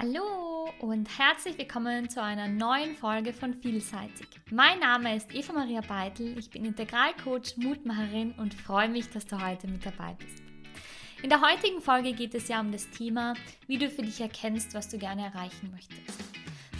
Hallo und herzlich willkommen zu einer neuen Folge von Vielseitig. Mein Name ist Eva Maria Beitel, ich bin Integralcoach, Mutmacherin und freue mich, dass du heute mit dabei bist. In der heutigen Folge geht es ja um das Thema, wie du für dich erkennst, was du gerne erreichen möchtest.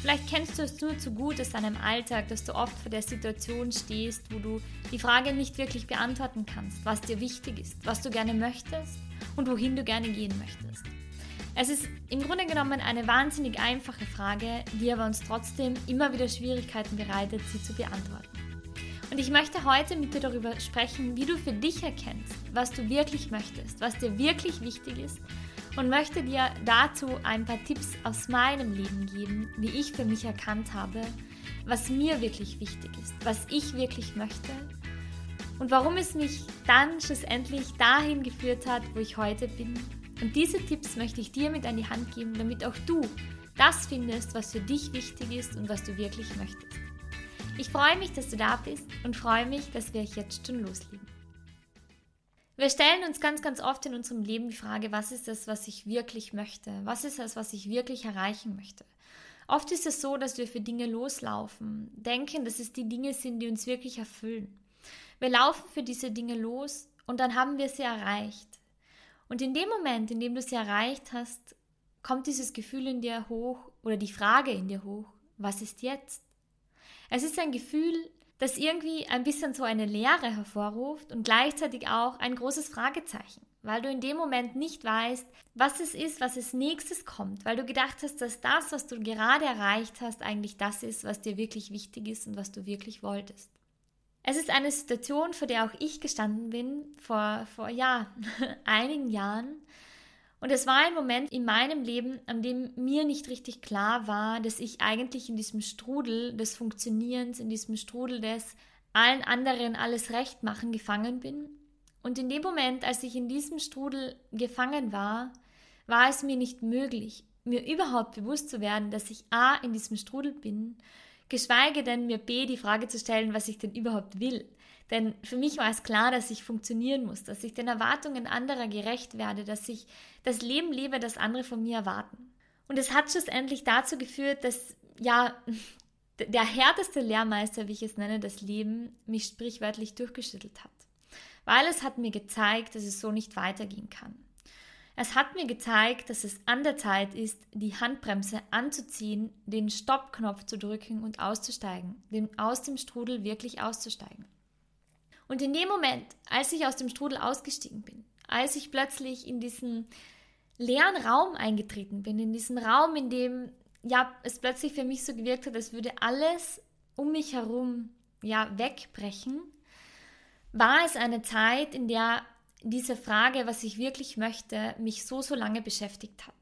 Vielleicht kennst du es nur zu gut aus deinem Alltag, dass du oft vor der Situation stehst, wo du die Frage nicht wirklich beantworten kannst, was dir wichtig ist, was du gerne möchtest und wohin du gerne gehen möchtest. Es ist im Grunde genommen eine wahnsinnig einfache Frage, die aber uns trotzdem immer wieder Schwierigkeiten bereitet, sie zu beantworten. Und ich möchte heute mit dir darüber sprechen, wie du für dich erkennst, was du wirklich möchtest, was dir wirklich wichtig ist und möchte dir dazu ein paar Tipps aus meinem Leben geben, wie ich für mich erkannt habe, was mir wirklich wichtig ist, was ich wirklich möchte und warum es mich dann schlussendlich dahin geführt hat, wo ich heute bin und diese Tipps möchte ich dir mit an die Hand geben, damit auch du das findest, was für dich wichtig ist und was du wirklich möchtest. Ich freue mich, dass du da bist und freue mich, dass wir jetzt schon loslegen. Wir stellen uns ganz, ganz oft in unserem Leben die Frage, was ist das, was ich wirklich möchte? Was ist das, was ich wirklich erreichen möchte? Oft ist es so, dass wir für Dinge loslaufen, denken, dass es die Dinge sind, die uns wirklich erfüllen. Wir laufen für diese Dinge los und dann haben wir sie erreicht. Und in dem Moment, in dem du sie erreicht hast, kommt dieses Gefühl in dir hoch oder die Frage in dir hoch, was ist jetzt? Es ist ein Gefühl, das irgendwie ein bisschen so eine Leere hervorruft und gleichzeitig auch ein großes Fragezeichen, weil du in dem Moment nicht weißt, was es ist, was als nächstes kommt, weil du gedacht hast, dass das, was du gerade erreicht hast, eigentlich das ist, was dir wirklich wichtig ist und was du wirklich wolltest. Es ist eine Situation, vor der auch ich gestanden bin, vor, vor ja, einigen Jahren. Und es war ein Moment in meinem Leben, an dem mir nicht richtig klar war, dass ich eigentlich in diesem Strudel des Funktionierens, in diesem Strudel des allen anderen alles recht machen gefangen bin. Und in dem Moment, als ich in diesem Strudel gefangen war, war es mir nicht möglich, mir überhaupt bewusst zu werden, dass ich A in diesem Strudel bin geschweige denn mir B die Frage zu stellen, was ich denn überhaupt will. Denn für mich war es klar, dass ich funktionieren muss, dass ich den Erwartungen anderer gerecht werde, dass ich das Leben lebe, das andere von mir erwarten. Und es hat schlussendlich dazu geführt, dass ja der härteste Lehrmeister, wie ich es nenne, das Leben mich sprichwörtlich durchgeschüttelt hat. Weil es hat mir gezeigt, dass es so nicht weitergehen kann. Es hat mir gezeigt, dass es an der Zeit ist, die Handbremse anzuziehen, den Stoppknopf zu drücken und auszusteigen, den, aus dem Strudel wirklich auszusteigen. Und in dem Moment, als ich aus dem Strudel ausgestiegen bin, als ich plötzlich in diesen leeren Raum eingetreten bin, in diesen Raum, in dem ja es plötzlich für mich so gewirkt hat, als würde alles um mich herum ja wegbrechen, war es eine Zeit, in der diese Frage, was ich wirklich möchte, mich so, so lange beschäftigt hat.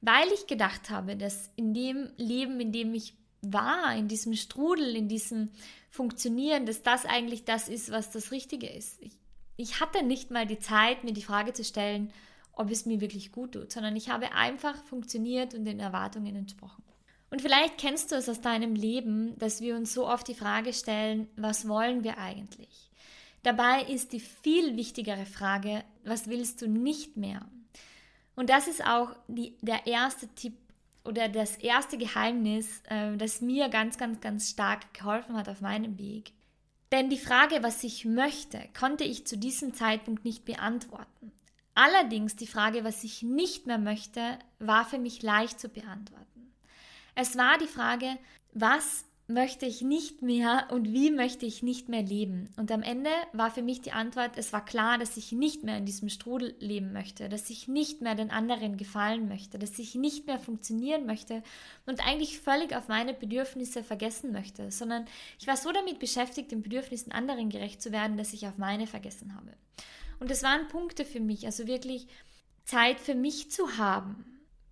Weil ich gedacht habe, dass in dem Leben, in dem ich war, in diesem Strudel, in diesem Funktionieren, dass das eigentlich das ist, was das Richtige ist. Ich, ich hatte nicht mal die Zeit, mir die Frage zu stellen, ob es mir wirklich gut tut, sondern ich habe einfach funktioniert und den Erwartungen entsprochen. Und vielleicht kennst du es aus deinem Leben, dass wir uns so oft die Frage stellen, was wollen wir eigentlich? Dabei ist die viel wichtigere Frage, was willst du nicht mehr? Und das ist auch die, der erste Tipp oder das erste Geheimnis, äh, das mir ganz, ganz, ganz stark geholfen hat auf meinem Weg. Denn die Frage, was ich möchte, konnte ich zu diesem Zeitpunkt nicht beantworten. Allerdings die Frage, was ich nicht mehr möchte, war für mich leicht zu beantworten. Es war die Frage, was möchte ich nicht mehr und wie möchte ich nicht mehr leben? Und am Ende war für mich die Antwort, es war klar, dass ich nicht mehr in diesem Strudel leben möchte, dass ich nicht mehr den anderen gefallen möchte, dass ich nicht mehr funktionieren möchte und eigentlich völlig auf meine Bedürfnisse vergessen möchte, sondern ich war so damit beschäftigt, den Bedürfnissen anderen gerecht zu werden, dass ich auf meine vergessen habe. Und das waren Punkte für mich, also wirklich Zeit für mich zu haben,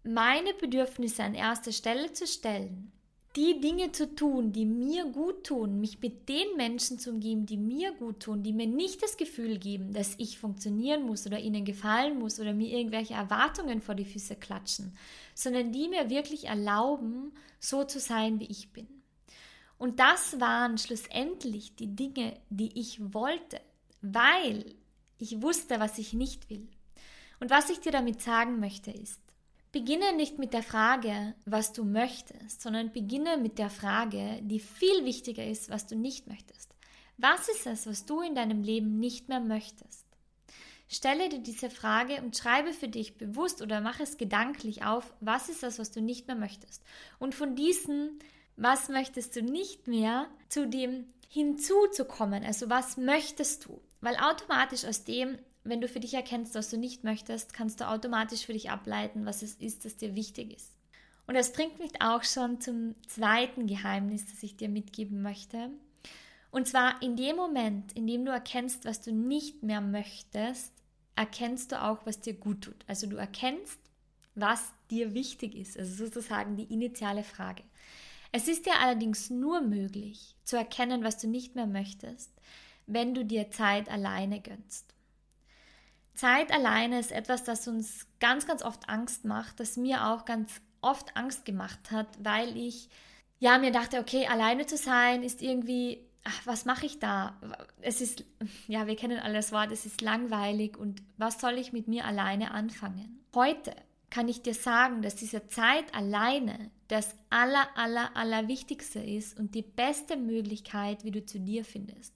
meine Bedürfnisse an erste Stelle zu stellen die Dinge zu tun, die mir gut tun, mich mit den Menschen zu umgeben, die mir gut tun, die mir nicht das Gefühl geben, dass ich funktionieren muss oder ihnen gefallen muss oder mir irgendwelche Erwartungen vor die Füße klatschen, sondern die mir wirklich erlauben, so zu sein, wie ich bin. Und das waren schlussendlich die Dinge, die ich wollte, weil ich wusste, was ich nicht will. Und was ich dir damit sagen möchte ist, Beginne nicht mit der Frage, was du möchtest, sondern beginne mit der Frage, die viel wichtiger ist, was du nicht möchtest. Was ist es, was du in deinem Leben nicht mehr möchtest? Stelle dir diese Frage und schreibe für dich bewusst oder mach es gedanklich auf, was ist das, was du nicht mehr möchtest. Und von diesen, was möchtest du nicht mehr, zu dem hinzuzukommen. Also was möchtest du? Weil automatisch aus dem, wenn du für dich erkennst, was du nicht möchtest, kannst du automatisch für dich ableiten, was es ist, das dir wichtig ist. Und das bringt mich auch schon zum zweiten Geheimnis, das ich dir mitgeben möchte. Und zwar in dem Moment, in dem du erkennst, was du nicht mehr möchtest, erkennst du auch, was dir gut tut. Also du erkennst, was dir wichtig ist. Also sozusagen die initiale Frage. Es ist dir allerdings nur möglich zu erkennen, was du nicht mehr möchtest, wenn du dir Zeit alleine gönnst. Zeit alleine ist etwas, das uns ganz, ganz oft Angst macht, das mir auch ganz oft Angst gemacht hat, weil ich ja mir dachte, okay, alleine zu sein ist irgendwie, ach, was mache ich da? Es ist, ja, wir kennen alle das Wort, es ist langweilig und was soll ich mit mir alleine anfangen? Heute kann ich dir sagen, dass diese Zeit alleine das aller, aller, aller Wichtigste ist und die beste Möglichkeit, wie du zu dir findest.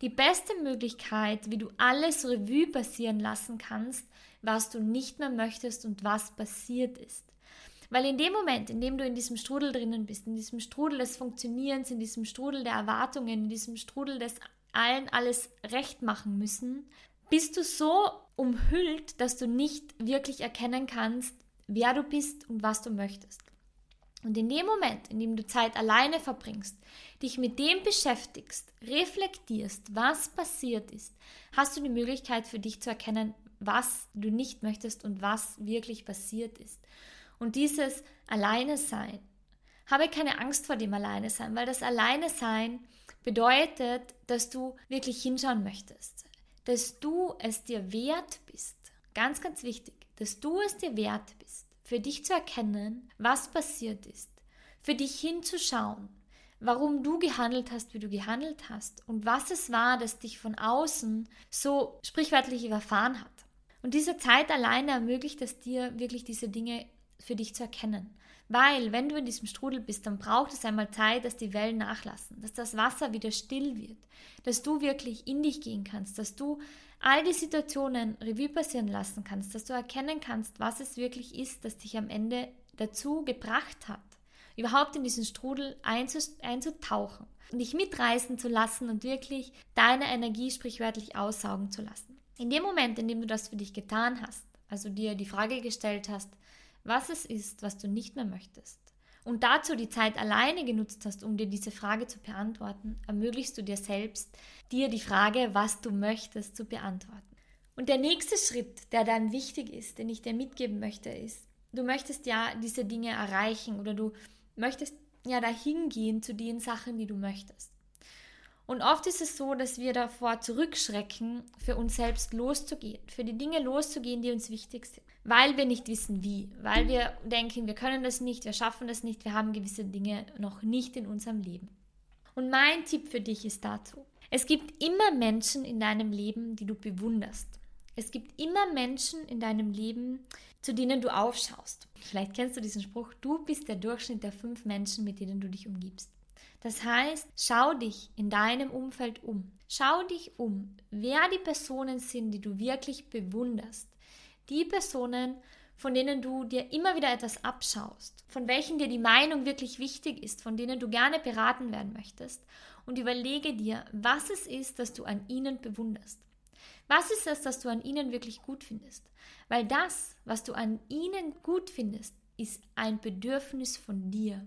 Die beste Möglichkeit, wie du alles Revue passieren lassen kannst, was du nicht mehr möchtest und was passiert ist. Weil in dem Moment, in dem du in diesem Strudel drinnen bist, in diesem Strudel des Funktionierens, in diesem Strudel der Erwartungen, in diesem Strudel des allen alles recht machen müssen, bist du so umhüllt, dass du nicht wirklich erkennen kannst, wer du bist und was du möchtest. Und in dem Moment, in dem du Zeit alleine verbringst, dich mit dem beschäftigst, reflektierst, was passiert ist, hast du die Möglichkeit für dich zu erkennen, was du nicht möchtest und was wirklich passiert ist. Und dieses Alleine sein, habe keine Angst vor dem Alleine sein, weil das Alleine sein bedeutet, dass du wirklich hinschauen möchtest, dass du es dir wert bist. Ganz, ganz wichtig dass du es dir wert bist, für dich zu erkennen, was passiert ist, für dich hinzuschauen, warum du gehandelt hast, wie du gehandelt hast und was es war, das dich von außen so sprichwörtlich überfahren hat. Und diese Zeit alleine ermöglicht es dir, wirklich diese Dinge für dich zu erkennen. Weil, wenn du in diesem Strudel bist, dann braucht es einmal Zeit, dass die Wellen nachlassen, dass das Wasser wieder still wird, dass du wirklich in dich gehen kannst, dass du all die Situationen Revue passieren lassen kannst, dass du erkennen kannst, was es wirklich ist, das dich am Ende dazu gebracht hat, überhaupt in diesen Strudel einzutauchen und dich mitreißen zu lassen und wirklich deine Energie sprichwörtlich aussaugen zu lassen. In dem Moment, in dem du das für dich getan hast, also dir die Frage gestellt hast, was es ist, was du nicht mehr möchtest, und dazu die Zeit alleine genutzt hast, um dir diese Frage zu beantworten, ermöglichst du dir selbst, dir die Frage, was du möchtest, zu beantworten. Und der nächste Schritt, der dann wichtig ist, den ich dir mitgeben möchte, ist, du möchtest ja diese Dinge erreichen oder du möchtest ja dahin gehen zu den Sachen, die du möchtest. Und oft ist es so, dass wir davor zurückschrecken, für uns selbst loszugehen, für die Dinge loszugehen, die uns wichtig sind weil wir nicht wissen wie, weil wir denken, wir können das nicht, wir schaffen das nicht, wir haben gewisse Dinge noch nicht in unserem Leben. Und mein Tipp für dich ist dazu, es gibt immer Menschen in deinem Leben, die du bewunderst. Es gibt immer Menschen in deinem Leben, zu denen du aufschaust. Vielleicht kennst du diesen Spruch, du bist der Durchschnitt der fünf Menschen, mit denen du dich umgibst. Das heißt, schau dich in deinem Umfeld um. Schau dich um, wer die Personen sind, die du wirklich bewunderst die Personen, von denen du dir immer wieder etwas abschaust, von welchen dir die Meinung wirklich wichtig ist, von denen du gerne beraten werden möchtest und überlege dir, was es ist, das du an ihnen bewunderst. Was ist es, das du an ihnen wirklich gut findest? Weil das, was du an ihnen gut findest, ist ein Bedürfnis von dir.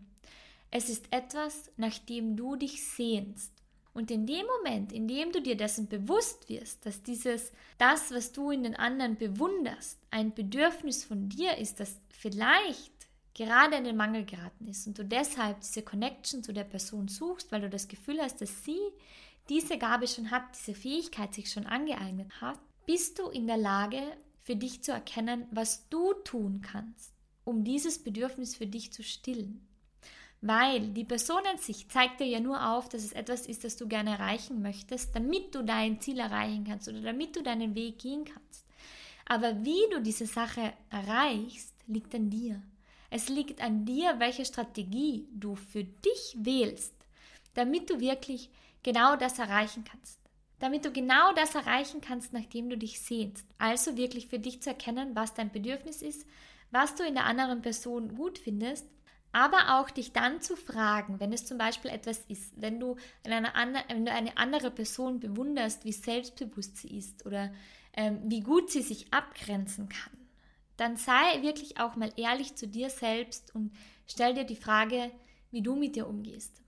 Es ist etwas, nach dem du dich sehnst. Und in dem Moment, in dem du dir dessen bewusst wirst, dass dieses, das, was du in den anderen bewunderst, ein Bedürfnis von dir ist, das vielleicht gerade in den Mangel geraten ist und du deshalb diese Connection zu der Person suchst, weil du das Gefühl hast, dass sie diese Gabe schon hat, diese Fähigkeit sich schon angeeignet hat, bist du in der Lage, für dich zu erkennen, was du tun kannst, um dieses Bedürfnis für dich zu stillen. Weil die Person an sich zeigt dir ja nur auf, dass es etwas ist, das du gerne erreichen möchtest, damit du dein Ziel erreichen kannst oder damit du deinen Weg gehen kannst. Aber wie du diese Sache erreichst, liegt an dir. Es liegt an dir, welche Strategie du für dich wählst, damit du wirklich genau das erreichen kannst. Damit du genau das erreichen kannst, nachdem du dich sehnst. Also wirklich für dich zu erkennen, was dein Bedürfnis ist, was du in der anderen Person gut findest, aber auch dich dann zu fragen, wenn es zum Beispiel etwas ist, wenn du, eine, wenn du eine andere Person bewunderst, wie selbstbewusst sie ist oder ähm, wie gut sie sich abgrenzen kann, dann sei wirklich auch mal ehrlich zu dir selbst und stell dir die Frage, wie du mit dir umgehst.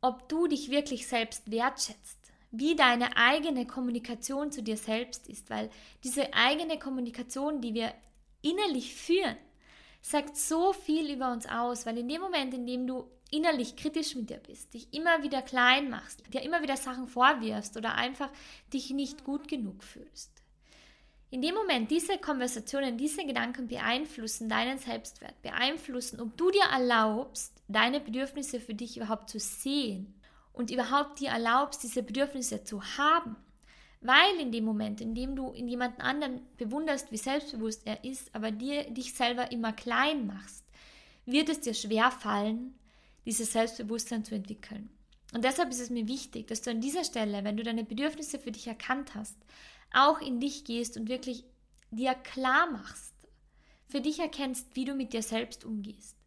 Ob du dich wirklich selbst wertschätzt, wie deine eigene Kommunikation zu dir selbst ist, weil diese eigene Kommunikation, die wir innerlich führen, sagt so viel über uns aus, weil in dem Moment, in dem du innerlich kritisch mit dir bist, dich immer wieder klein machst, dir immer wieder Sachen vorwirfst oder einfach dich nicht gut genug fühlst, in dem Moment, diese Konversationen, diese Gedanken beeinflussen deinen Selbstwert, beeinflussen, ob du dir erlaubst, deine Bedürfnisse für dich überhaupt zu sehen und überhaupt dir erlaubst, diese Bedürfnisse zu haben. Weil in dem Moment, in dem du in jemanden anderen bewunderst, wie selbstbewusst er ist, aber dir dich selber immer klein machst, wird es dir schwer fallen, dieses Selbstbewusstsein zu entwickeln. Und deshalb ist es mir wichtig, dass du an dieser Stelle, wenn du deine Bedürfnisse für dich erkannt hast, auch in dich gehst und wirklich dir klar machst, für dich erkennst, wie du mit dir selbst umgehst,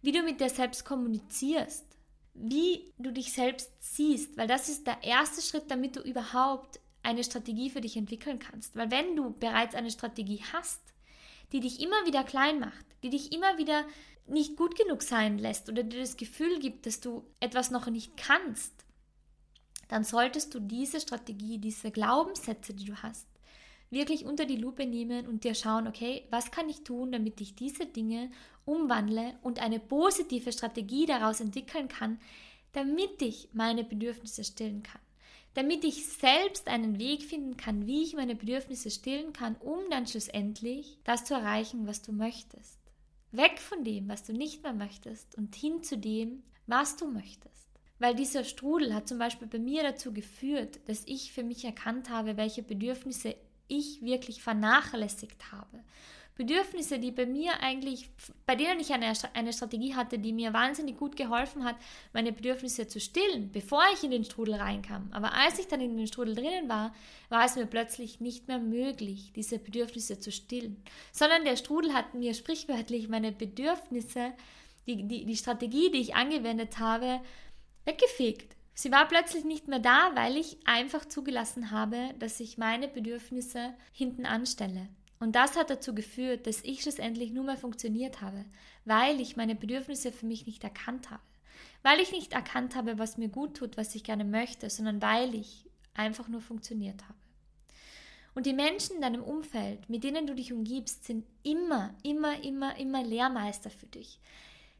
wie du mit dir selbst kommunizierst, wie du dich selbst siehst, weil das ist der erste Schritt, damit du überhaupt eine Strategie für dich entwickeln kannst. Weil wenn du bereits eine Strategie hast, die dich immer wieder klein macht, die dich immer wieder nicht gut genug sein lässt oder dir das Gefühl gibt, dass du etwas noch nicht kannst, dann solltest du diese Strategie, diese Glaubenssätze, die du hast, wirklich unter die Lupe nehmen und dir schauen, okay, was kann ich tun, damit ich diese Dinge umwandle und eine positive Strategie daraus entwickeln kann, damit ich meine Bedürfnisse stillen kann. Damit ich selbst einen Weg finden kann, wie ich meine Bedürfnisse stillen kann, um dann schlussendlich das zu erreichen, was du möchtest. Weg von dem, was du nicht mehr möchtest und hin zu dem, was du möchtest. Weil dieser Strudel hat zum Beispiel bei mir dazu geführt, dass ich für mich erkannt habe, welche Bedürfnisse ich wirklich vernachlässigt habe. Bedürfnisse, die bei mir eigentlich, bei denen ich eine, eine Strategie hatte, die mir wahnsinnig gut geholfen hat, meine Bedürfnisse zu stillen, bevor ich in den Strudel reinkam. Aber als ich dann in den Strudel drinnen war, war es mir plötzlich nicht mehr möglich, diese Bedürfnisse zu stillen. Sondern der Strudel hat mir sprichwörtlich meine Bedürfnisse, die, die, die Strategie, die ich angewendet habe, weggefegt. Sie war plötzlich nicht mehr da, weil ich einfach zugelassen habe, dass ich meine Bedürfnisse hinten anstelle. Und das hat dazu geführt, dass ich schlussendlich nur mehr funktioniert habe, weil ich meine Bedürfnisse für mich nicht erkannt habe. Weil ich nicht erkannt habe, was mir gut tut, was ich gerne möchte, sondern weil ich einfach nur funktioniert habe. Und die Menschen in deinem Umfeld, mit denen du dich umgibst, sind immer, immer, immer, immer Lehrmeister für dich.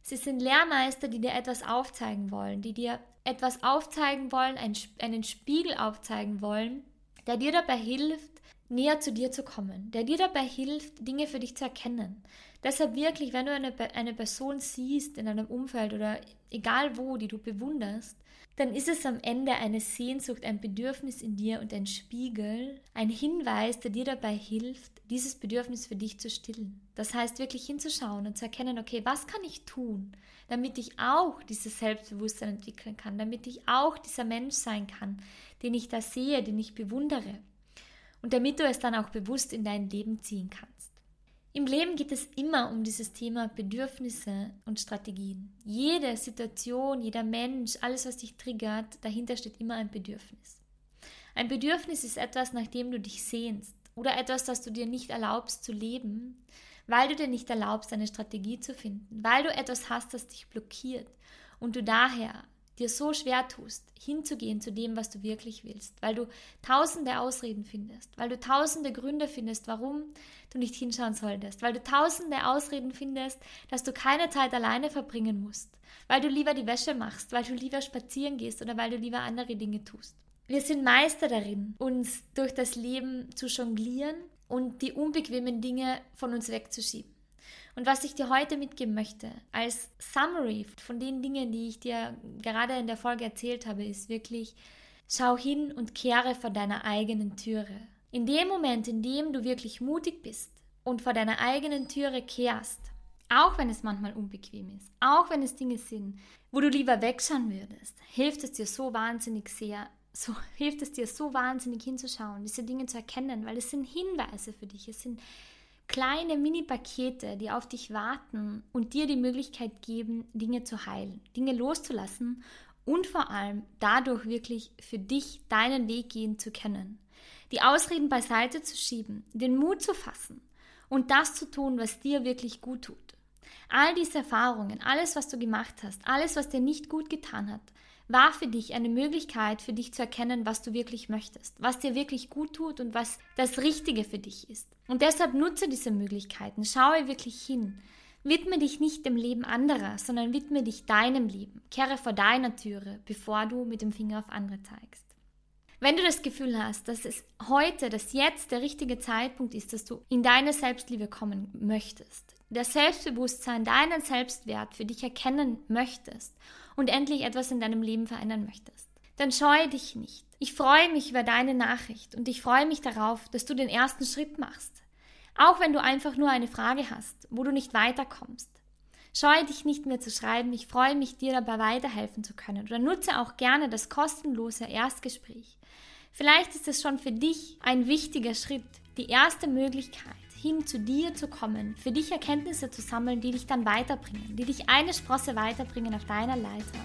Sie sind Lehrmeister, die dir etwas aufzeigen wollen, die dir etwas aufzeigen wollen, einen Spiegel aufzeigen wollen, der dir dabei hilft, näher zu dir zu kommen, der dir dabei hilft, Dinge für dich zu erkennen. Deshalb wirklich, wenn du eine, eine Person siehst in einem Umfeld oder egal wo, die du bewunderst, dann ist es am Ende eine Sehnsucht, ein Bedürfnis in dir und ein Spiegel, ein Hinweis, der dir dabei hilft, dieses Bedürfnis für dich zu stillen. Das heißt, wirklich hinzuschauen und zu erkennen, okay, was kann ich tun, damit ich auch dieses Selbstbewusstsein entwickeln kann, damit ich auch dieser Mensch sein kann, den ich da sehe, den ich bewundere. Und damit du es dann auch bewusst in dein Leben ziehen kannst. Im Leben geht es immer um dieses Thema Bedürfnisse und Strategien. Jede Situation, jeder Mensch, alles, was dich triggert, dahinter steht immer ein Bedürfnis. Ein Bedürfnis ist etwas, nach dem du dich sehnst oder etwas, das du dir nicht erlaubst zu leben, weil du dir nicht erlaubst, eine Strategie zu finden, weil du etwas hast, das dich blockiert und du daher dir so schwer tust, hinzugehen zu dem, was du wirklich willst, weil du tausende Ausreden findest, weil du tausende Gründe findest, warum du nicht hinschauen solltest, weil du tausende Ausreden findest, dass du keine Zeit alleine verbringen musst, weil du lieber die Wäsche machst, weil du lieber spazieren gehst oder weil du lieber andere Dinge tust. Wir sind Meister darin, uns durch das Leben zu jonglieren und die unbequemen Dinge von uns wegzuschieben. Und was ich dir heute mitgeben möchte, als Summary von den Dingen, die ich dir gerade in der Folge erzählt habe, ist wirklich, schau hin und kehre vor deiner eigenen Türe. In dem Moment, in dem du wirklich mutig bist und vor deiner eigenen Türe kehrst, Auch wenn es manchmal unbequem ist, auch wenn es Dinge sind, wo du lieber wegschauen würdest, hilft es dir so wahnsinnig sehr, so hilft es dir so wahnsinnig hinzuschauen, diese Dinge zu erkennen, weil es sind Hinweise für dich, es sind kleine Mini-Pakete, die auf dich warten und dir die Möglichkeit geben, Dinge zu heilen, Dinge loszulassen und vor allem dadurch wirklich für dich deinen Weg gehen zu können. Die Ausreden beiseite zu schieben, den Mut zu fassen und das zu tun, was dir wirklich gut tut. All diese Erfahrungen, alles, was du gemacht hast, alles, was dir nicht gut getan hat, war für dich eine Möglichkeit, für dich zu erkennen, was du wirklich möchtest, was dir wirklich gut tut und was das Richtige für dich ist. Und deshalb nutze diese Möglichkeiten, schaue wirklich hin. Widme dich nicht dem Leben anderer, sondern widme dich deinem Leben. Kehre vor deiner Türe, bevor du mit dem Finger auf andere zeigst. Wenn du das Gefühl hast, dass es heute, dass jetzt der richtige Zeitpunkt ist, dass du in deine Selbstliebe kommen möchtest, das Selbstbewusstsein, deinen Selbstwert für dich erkennen möchtest und endlich etwas in deinem Leben verändern möchtest, dann scheue dich nicht. Ich freue mich über deine Nachricht und ich freue mich darauf, dass du den ersten Schritt machst. Auch wenn du einfach nur eine Frage hast, wo du nicht weiterkommst. Scheue dich nicht mehr zu schreiben, ich freue mich, dir dabei weiterhelfen zu können. Oder nutze auch gerne das kostenlose Erstgespräch. Vielleicht ist es schon für dich ein wichtiger Schritt, die erste Möglichkeit, hin zu dir zu kommen, für dich Erkenntnisse zu sammeln, die dich dann weiterbringen, die dich eine Sprosse weiterbringen auf deiner Leiter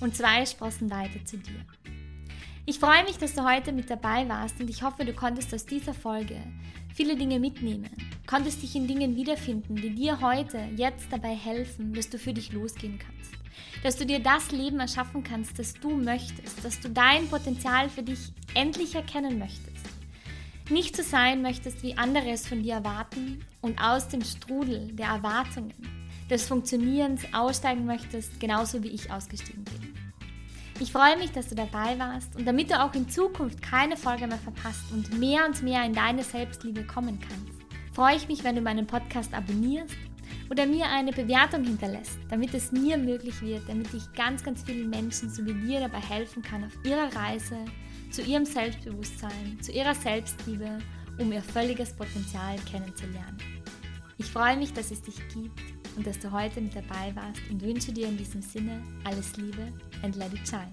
und zwei Sprossen weiter zu dir. Ich freue mich, dass du heute mit dabei warst und ich hoffe, du konntest aus dieser Folge viele Dinge mitnehmen, konntest dich in Dingen wiederfinden, die dir heute, jetzt dabei helfen, dass du für dich losgehen kannst, dass du dir das Leben erschaffen kannst, das du möchtest, dass du dein Potenzial für dich endlich erkennen möchtest nicht so sein möchtest, wie andere es von dir erwarten und aus dem Strudel der Erwartungen, des Funktionierens aussteigen möchtest, genauso wie ich ausgestiegen bin. Ich freue mich, dass du dabei warst und damit du auch in Zukunft keine Folge mehr verpasst und mehr und mehr in deine Selbstliebe kommen kannst, freue ich mich, wenn du meinen Podcast abonnierst oder mir eine Bewertung hinterlässt, damit es mir möglich wird, damit ich ganz, ganz vielen Menschen so wie dir dabei helfen kann auf ihrer Reise zu ihrem Selbstbewusstsein, zu ihrer Selbstliebe, um ihr völliges Potenzial kennenzulernen. Ich freue mich, dass es dich gibt und dass du heute mit dabei warst und wünsche dir in diesem Sinne alles Liebe and let it shine.